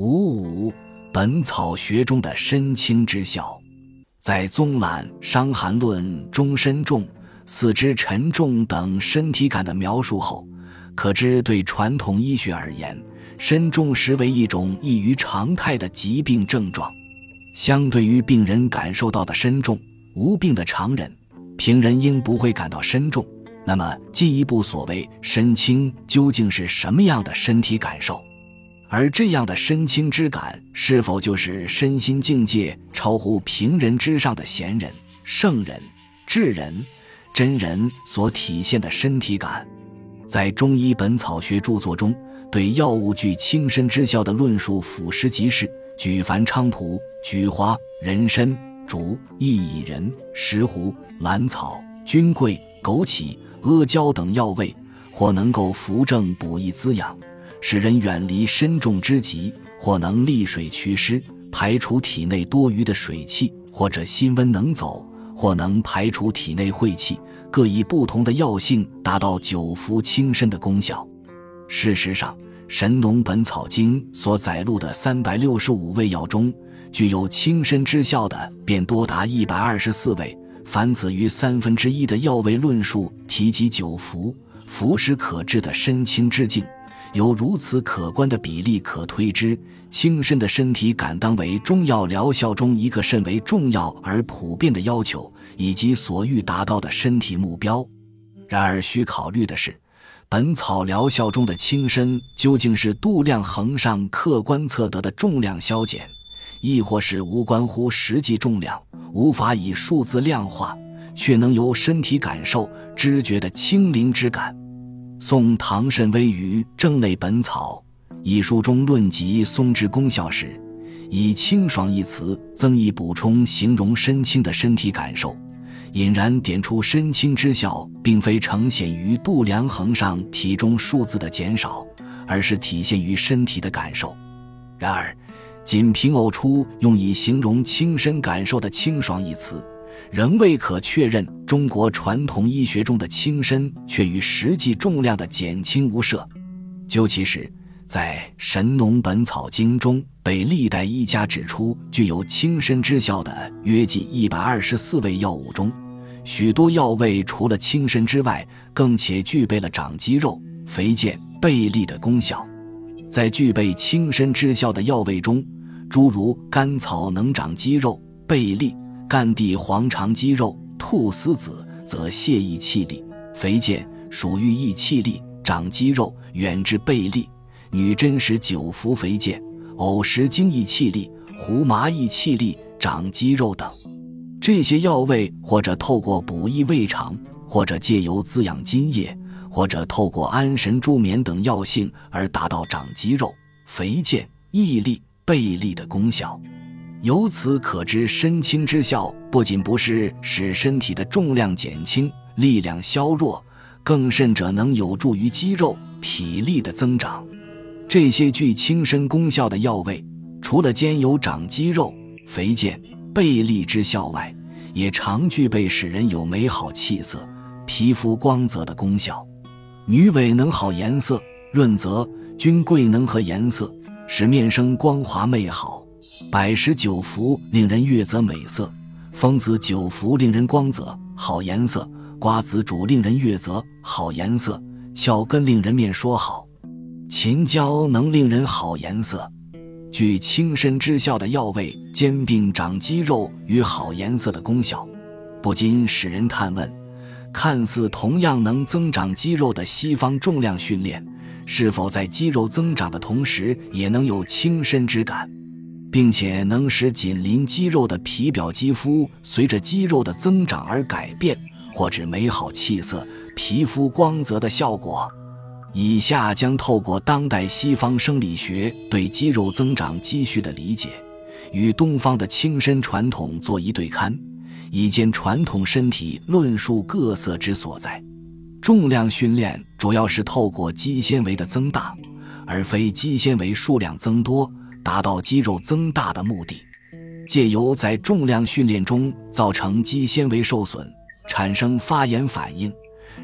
五五，《本草学》中的身轻之效，在宗览《伤寒论》中，身重、四肢沉重等身体感的描述后，可知对传统医学而言，身重实为一种异于常态的疾病症状。相对于病人感受到的身重，无病的常人，平人应不会感到身重。那么，进一步所谓身轻，究竟是什么样的身体感受？而这样的身轻之感，是否就是身心境界超乎平人之上的贤人、圣人、智人、真人所体现的身体感？在中医本草学著作中，对药物具轻身之效的论述俯拾即是，举凡菖蒲、菊花、人参、竹、薏苡仁、石斛、兰草、菌桂、枸杞、阿胶等药味，或能够扶正补益滋养。使人远离身重之疾，或能利水祛湿，排除体内多余的水气；或者心温能走，或能排除体内晦气。各以不同的药性，达到久服轻身的功效。事实上，《神农本草经》所载录的三百六十五味药中，具有轻身之效的便多达一百二十四味。凡此于三分之一的药味论述提及久服、服食可治的身轻之境。有如此可观的比例可推知，轻身的身体感当为中药疗效中一个甚为重要而普遍的要求，以及所欲达到的身体目标。然而，需考虑的是，本草疗效中的轻身究竟是度量衡上客观测得的重量消减，亦或是无关乎实际重量，无法以数字量化，却能由身体感受知觉的轻灵之感？宋唐慎微于《正类本草》一书中论及松之功效时，以“清爽”一词增益补充，形容身轻的身体感受，隐然点出身轻之效，并非呈现于度量衡上体重数字的减少，而是体现于身体的感受。然而，仅凭偶出用以形容轻身感受的“清爽”一词。仍未可确认，中国传统医学中的轻身却与实际重量的减轻无涉。究其实，在《神农本草经》中，被历代医家指出具有轻身之效的约计一百二十四味药物中，许多药味除了轻身之外，更且具备了长肌肉、肥健、倍力的功效。在具备轻身之效的药味中，诸如甘草能长肌肉、倍力。干地黄肠肌肉，菟丝子则泻益气力，肥健属于益气力，长肌肉，远至倍力。女真实久服肥健，偶食精益气力，胡麻益气力，长肌肉等。这些药味或者透过补益胃肠，或者借由滋养津液，或者透过安神助眠等药性而达到长肌肉、肥健、益力、倍力的功效。由此可知，身轻之效不仅不是使身体的重量减轻、力量削弱，更甚者能有助于肌肉体力的增长。这些具轻身功效的药味，除了兼有长肌肉、肥健、倍力之效外，也常具备使人有美好气色、皮肤光泽的功效。女尾能好颜色、润泽；君贵能和颜色，使面生光滑媚好。百十九服令人悦泽美色，风子九服令人光泽好颜色，瓜子煮令人悦泽好颜色，翘根令人面说好，秦椒能令人好颜色。具轻身之效的药味兼并长肌肉与好颜色的功效，不禁使人探问：看似同样能增长肌肉的西方重量训练，是否在肌肉增长的同时，也能有轻身之感？并且能使紧邻肌肉的皮表肌肤随着肌肉的增长而改变，或指美好气色、皮肤光泽的效果。以下将透过当代西方生理学对肌肉增长积蓄的理解，与东方的轻身传统做一对勘，以见传统身体论述各色之所在。重量训练主要是透过肌纤维的增大，而非肌纤维数量增多。达到肌肉增大的目的，借由在重量训练中造成肌纤维受损，产生发炎反应，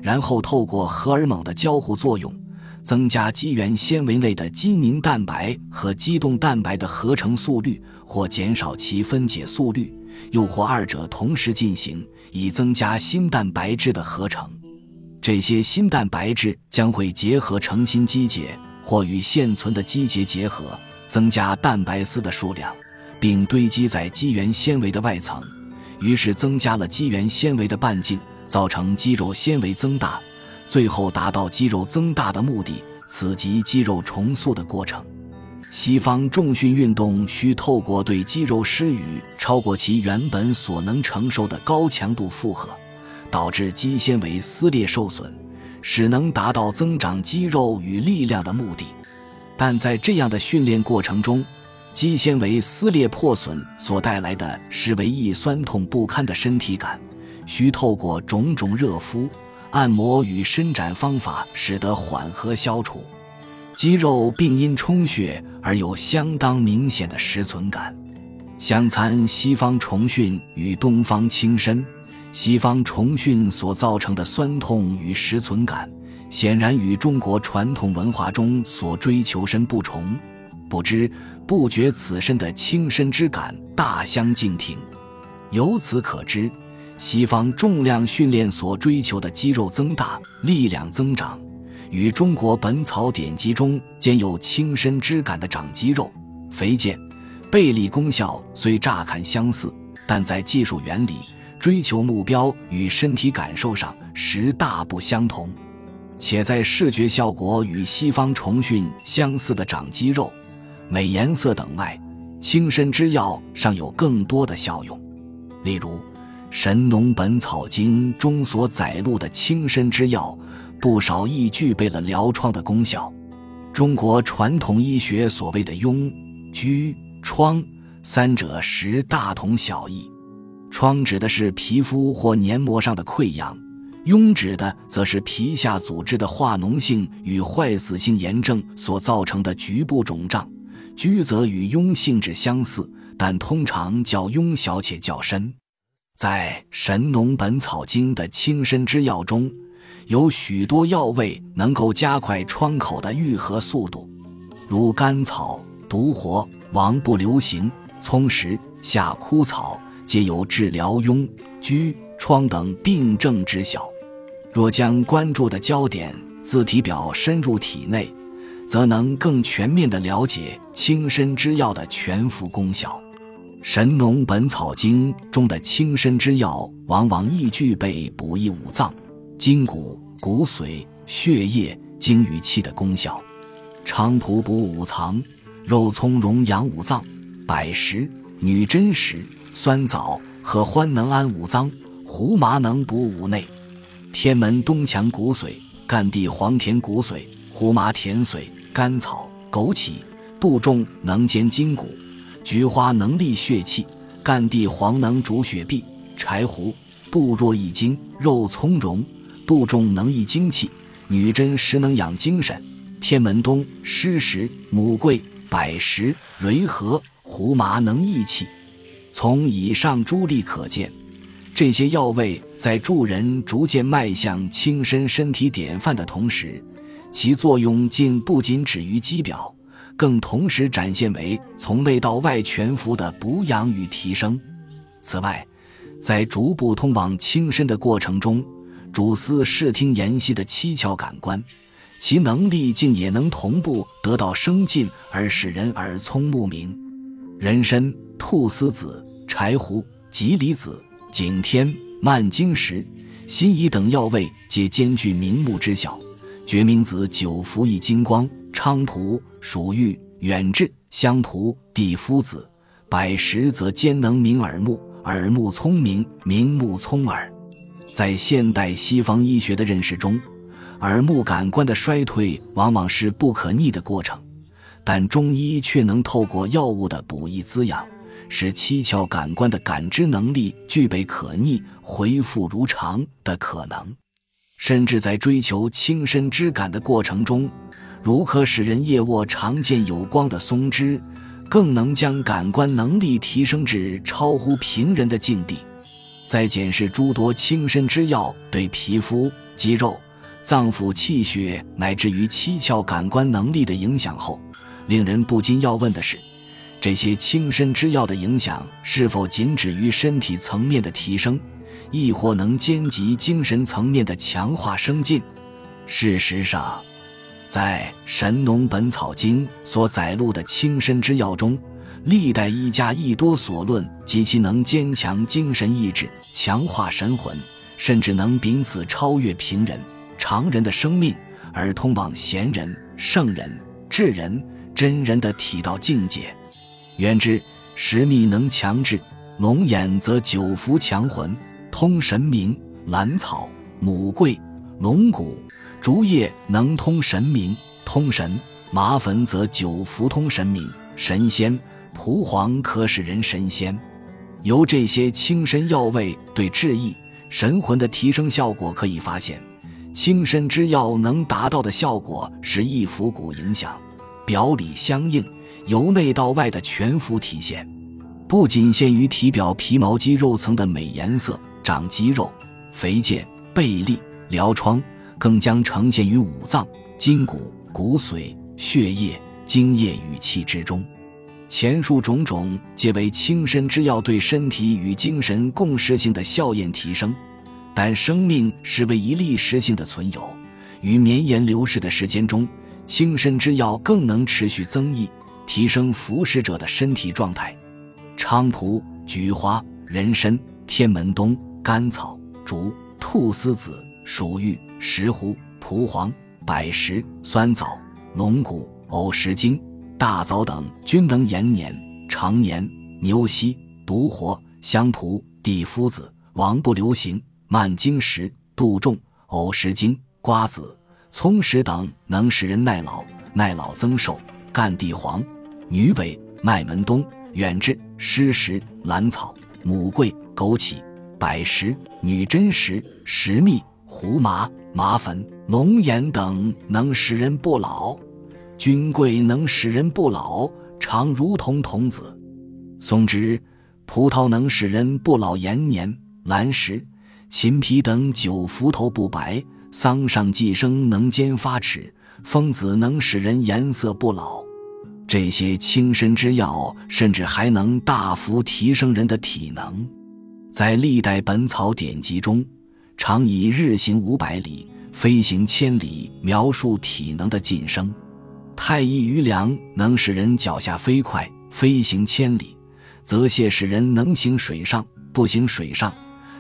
然后透过荷尔蒙的交互作用，增加肌原纤维内的肌凝蛋白和肌动蛋白的合成速率，或减少其分解速率，又或二者同时进行，以增加新蛋白质的合成。这些新蛋白质将会结合成新肌节，或与现存的肌节结合，增加蛋白丝的数量，并堆积在肌原纤维的外层，于是增加了肌原纤维的半径，造成肌肉纤维增大。最后达到肌肉增大的目的，此即肌肉重塑的过程。西方重训运动需透过对肌肉施予超过其原本所能承受的高强度负荷，导致肌纤维撕裂受损，使能达到增长肌肉与力量的目的。但在这样的训练过程中，肌纤维撕裂破损所带来的是唯一酸痛不堪的身体感，需透过种种热敷。按摩与伸展方法使得缓和消除，肌肉并因充血而有相当明显的实存感。相参西方重训与东方轻身，西方重训所造成的酸痛与实存感，显然与中国传统文化中所追求身不重、不知不觉此身的轻身之感大相径庭。由此可知。西方重量训练所追求的肌肉增大、力量增长，与中国本草典籍中兼有轻身之感的长肌肉、肥健、背力功效虽乍看相似，但在技术原理、追求目标与身体感受上实大不相同。且在视觉效果与西方重训相似的长肌肉、美颜色等外，青身之药尚有更多的效用，例如。《神农本草经》中所载录的青身之药，不少亦具备了疗疮的功效。中国传统医学所谓的痈、疽、疮三者实大同小异。疮指的是皮肤或黏膜上的溃疡，痈指的则是皮下组织的化脓性与坏死性炎症所造成的局部肿胀。疽则与痈性质相似，但通常较痈小且较深。在《神农本草经》的清身之药中，有许多药味能够加快疮口的愈合速度，如甘草、独活、王不留行、葱石、夏枯草，皆有治疗痈、疽、疮等病症之效。若将关注的焦点字体表深入体内，则能更全面地了解轻身之药的全副功效。《神农本草经》中的轻身之药，往往亦具备补益五脏、筋骨、骨髓、血液、精与气的功效。菖蒲补五脏，肉苁荣养五脏，柏石、女贞石、酸枣和欢能安五脏，胡麻能补五内。天门冬强骨髓，干地黄甜骨髓，胡麻甜髓，甘草、枸杞、杜仲能兼筋骨。菊花能利血气，干地黄能主血闭，柴胡、杜若益精，肉苁蓉、杜仲能益精气，女贞实能养精神，天门冬湿石、母桂、柏石、蕤荷、胡麻能益气。从以上诸例可见，这些药味在助人逐渐迈向轻身身体典范的同时，其作用竟不仅止于肌表。更同时展现为从内到外全幅的补养与提升。此外，在逐步通往轻身的过程中，主司视听言息的七窍感官，其能力竟也能同步得到升进，而使人耳聪目明。人参、菟丝子、柴胡、吉离子、景天、蔓荆石、辛夷等药味皆兼具明目之效。决明子久服益精光。菖蒲、蜀玉、远志、香蒲、地夫子、百石则兼能明耳目，耳目聪明，明目聪耳。在现代西方医学的认识中，耳目感官的衰退往往是不可逆的过程，但中医却能透过药物的补益滋养，使七窍感官的感知能力具备可逆、恢复如常的可能，甚至在追求轻身之感的过程中。如可使人夜卧常见有光的松枝，更能将感官能力提升至超乎平人的境地。在检视诸多轻身之药对皮肤、肌肉、脏腑气血乃至于七窍感官能力的影响后，令人不禁要问的是：这些轻身之药的影响是否仅止于身体层面的提升，亦或能兼及精神层面的强化生进？事实上，在《神农本草经》所载录的轻身之药中，历代医家亦多所论及其能坚强精神意志、强化神魂，甚至能彼此超越平人。常人的生命，而通往贤人、圣人、智人、真人的体道境界。原之石蜜能强志，龙眼则久服强魂，通神明；兰草、母桂、龙骨、竹叶能通神明、通神；麻粉则久服通神明、神仙；蒲黄可使人神仙。由这些轻身药味对志意、神魂的提升效果可以发现。轻身之药能达到的效果是一服骨影响，表里相应，由内到外的全幅体现，不仅限于体表皮毛肌肉层的美颜色、长肌肉、肥健、背力、疗疮，更将呈现于五脏、筋骨、骨髓、血液、精液与气之中。前述种种，皆为轻身之药对身体与精神共识性的效验提升。但生命是为一历时性的存有，于绵延流逝的时间中，轻身之药更能持续增益，提升服食者的身体状态。菖蒲、菊花、人参、天门冬、甘草、竹、菟丝子、鼠玉、石斛、蒲黄、柏石、酸枣、龙骨、藕石精、大枣等，均能延年、长年、牛膝、独活、香蒲、地夫子、王不留行。蔓荆石、杜仲、藕石精、瓜子、葱石等能使人耐老、耐老增寿。干地黄、女尾、麦门冬、远志、湿石、兰草、母桂、枸杞、柏石、女贞石、石蜜、胡麻、麻粉、龙眼等能使人不老。君桂能使人不老，常如同童子。松枝、葡萄能使人不老延年。兰石。秦皮等久服头不白，桑上寄生能兼发齿，风子能使人颜色不老。这些轻身之药，甚至还能大幅提升人的体能。在历代本草典籍中，常以“日行五百里，飞行千里”描述体能的晋升。太医余粮能使人脚下飞快，飞行千里；泽泻使人能行水上，不行水上。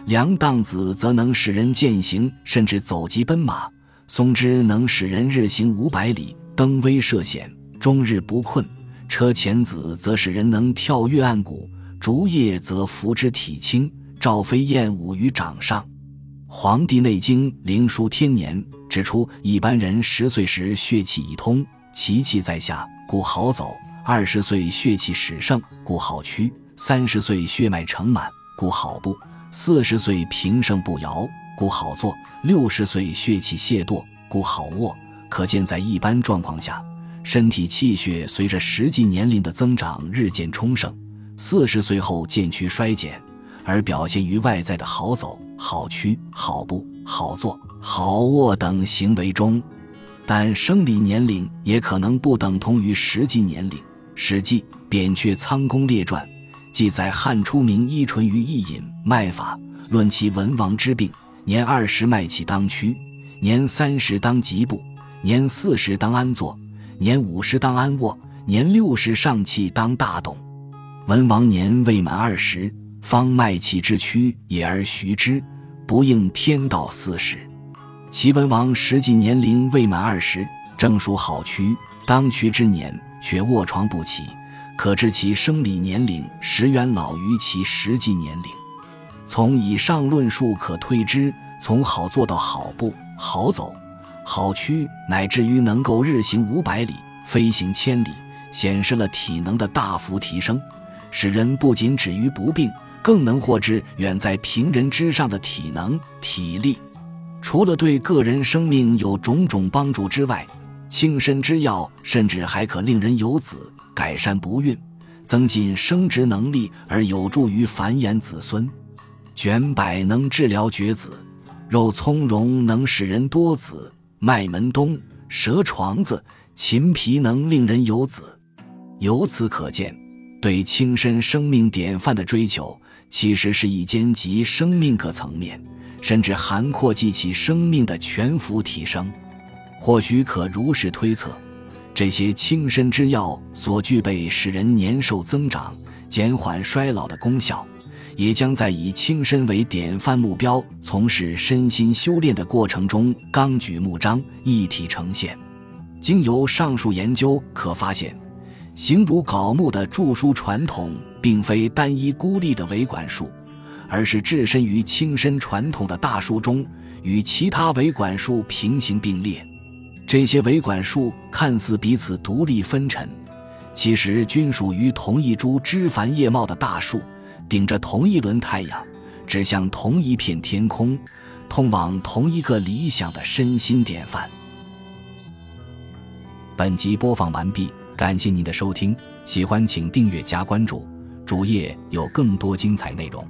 梁荡子则能使人践行，甚至走疾奔马；松枝能使人日行五百里，登危涉险，终日不困；车前子则使人能跳跃暗谷；竹叶则服之体轻，赵飞燕舞于掌上。《黄帝内经·灵枢·天年》指出，一般人十岁时血气已通，其气在下，故好走；二十岁血气始盛，故好驱；三十岁血脉盛满，故好步。四十岁平盛不摇，故好坐；六十岁血气懈堕，故好卧。可见，在一般状况下，身体气血随着实际年龄的增长日渐充盛；四十岁后渐趋衰减，而表现于外在的好走、好驱、好步、好坐、好卧等行为中。但生理年龄也可能不等同于实际年龄。《史记·扁鹊仓公列传》。记载汉初名伊纯于一饮脉法，论其文王之病：年二十脉起当屈，年三十当疾步，年四十当安坐，年五十当安卧，年六十上气当大动。文王年未满二十，方脉气之屈也而徐之，不应天道四时。齐文王实际年龄未满二十，正属好屈当屈之年，却卧床不起。可知其生理年龄实远老于其实际年龄。从以上论述可推知，从好做到好步、好走、好驱，乃至于能够日行五百里、飞行千里，显示了体能的大幅提升，使人不仅止于不病，更能获知远在平人之上的体能、体力。除了对个人生命有种种帮助之外，轻身之药甚至还可令人有子。改善不孕，增进生殖能力，而有助于繁衍子孙。卷柏能治疗绝子，肉苁蓉能使人多子，麦门冬、蛇床子、秦皮能令人有子。由此可见，对轻身生命典范的追求，其实是一兼及生命各层面，甚至涵括记其生命的全幅提升。或许可如实推测，这些轻身之药所具备使人年寿增长、减缓衰老的功效。也将在以轻身为典范目标从事身心修炼的过程中纲举目张，一体呈现。经由上述研究可发现，形如槁木的著书传统并非单一孤立的维管束，而是置身于轻身传统的大树中，与其他维管束平行并列。这些维管束看似彼此独立分陈，其实均属于同一株枝繁叶茂的大树。顶着同一轮太阳，指向同一片天空，通往同一个理想的身心典范。本集播放完毕，感谢您的收听，喜欢请订阅加关注，主页有更多精彩内容。